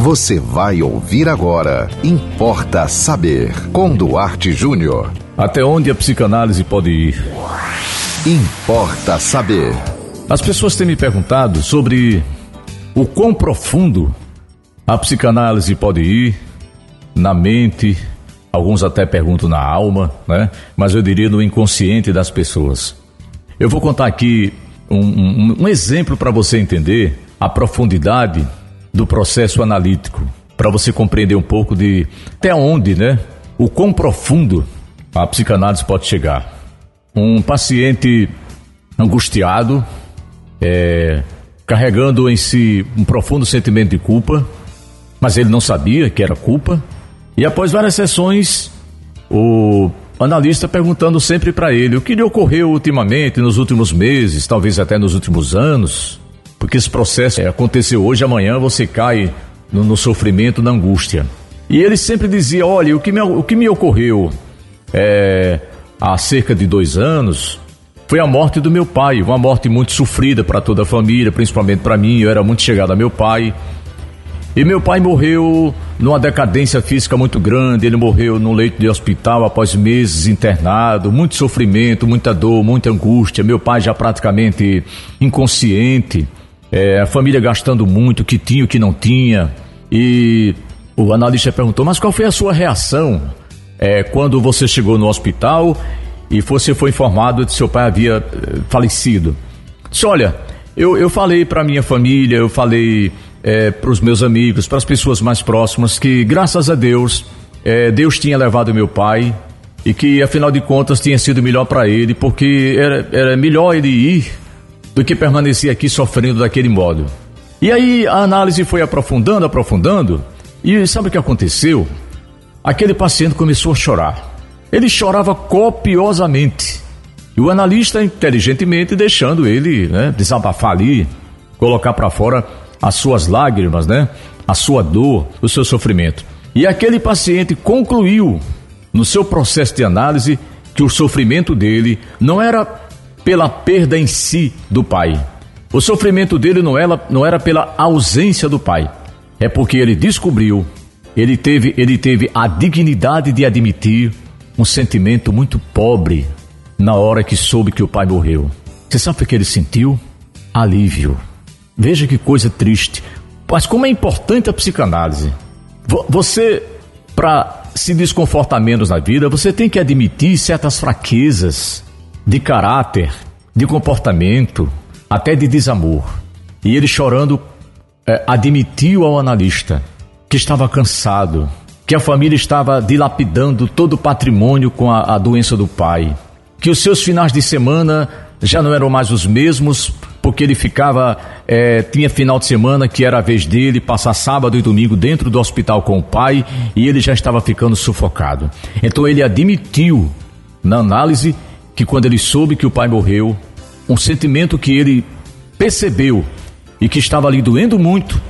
Você vai ouvir agora. Importa saber. Com Duarte Júnior. Até onde a psicanálise pode ir? Importa saber. As pessoas têm me perguntado sobre o quão profundo a psicanálise pode ir na mente, alguns até perguntam na alma, né? Mas eu diria no inconsciente das pessoas. Eu vou contar aqui um, um, um exemplo para você entender a profundidade do processo analítico, para você compreender um pouco de até onde, né? O quão profundo a psicanálise pode chegar. Um paciente angustiado, é, carregando em si um profundo sentimento de culpa, mas ele não sabia que era culpa. E após várias sessões, o analista perguntando sempre para ele o que lhe ocorreu ultimamente, nos últimos meses, talvez até nos últimos anos, porque esse processo aconteceu hoje, amanhã você cai no, no sofrimento, na angústia. E ele sempre dizia: Olha, o que me, o que me ocorreu é, há cerca de dois anos foi a morte do meu pai, uma morte muito sofrida para toda a família, principalmente para mim. Eu era muito chegado a meu pai. E meu pai morreu numa decadência física muito grande. Ele morreu no leito de hospital após meses internado, muito sofrimento, muita dor, muita angústia. Meu pai já praticamente inconsciente, é, a família gastando muito, o que tinha, o que não tinha. E o analista perguntou: Mas qual foi a sua reação é, quando você chegou no hospital e você foi informado de seu pai havia é, falecido? Disse: Olha, eu, eu falei para minha família, eu falei é, para os meus amigos, para as pessoas mais próximas, que graças a Deus, é, Deus tinha levado meu pai e que afinal de contas tinha sido melhor para ele, porque era, era melhor ele ir do que permanecer aqui sofrendo daquele modo. E aí a análise foi aprofundando, aprofundando, e sabe o que aconteceu? Aquele paciente começou a chorar. Ele chorava copiosamente. E o analista, inteligentemente, deixando ele né, desabafar ali, colocar para fora as suas lágrimas, né? A sua dor, o seu sofrimento. E aquele paciente concluiu no seu processo de análise que o sofrimento dele não era pela perda em si do pai. O sofrimento dele não era, pela ausência do pai. É porque ele descobriu, ele teve, ele teve a dignidade de admitir um sentimento muito pobre na hora que soube que o pai morreu. Você sabe o que ele sentiu? Alívio. Veja que coisa triste. Mas como é importante a psicanálise. Você, para se desconfortar menos na vida, você tem que admitir certas fraquezas de caráter, de comportamento, até de desamor. E ele chorando é, admitiu ao analista que estava cansado, que a família estava dilapidando todo o patrimônio com a, a doença do pai, que os seus finais de semana já não eram mais os mesmos, porque ele ficava, é, tinha final de semana que era a vez dele, passar sábado e domingo dentro do hospital com o pai e ele já estava ficando sufocado. Então ele admitiu na análise que quando ele soube que o pai morreu, um sentimento que ele percebeu e que estava ali doendo muito,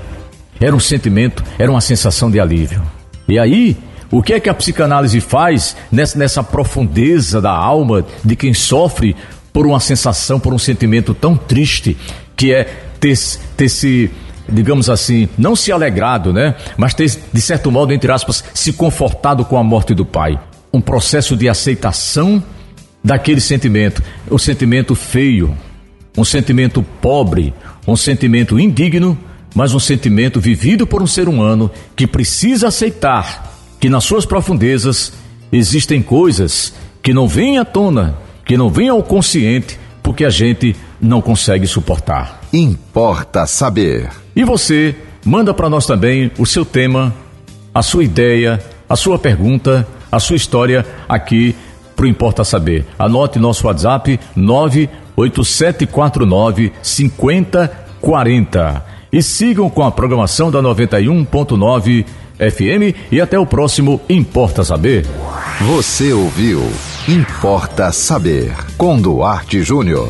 era um sentimento, era uma sensação de alívio. E aí, o que é que a psicanálise faz nessa, nessa profundeza da alma de quem sofre por uma sensação, por um sentimento tão triste que é ter, ter se, digamos assim, não se alegrado, né? Mas ter, de certo modo, entre aspas, se confortado com a morte do pai. Um processo de aceitação daquele sentimento, um sentimento feio, um sentimento pobre, um sentimento indigno, mas um sentimento vivido por um ser humano que precisa aceitar que nas suas profundezas existem coisas que não vêm à tona que não venha ao consciente porque a gente não consegue suportar. Importa saber. E você manda para nós também o seu tema, a sua ideia, a sua pergunta, a sua história aqui pro Importa Saber. Anote nosso WhatsApp 98749 5040. E sigam com a programação da 91.9 FM e até o próximo Importa Saber. Você ouviu Importa Saber com Duarte Júnior.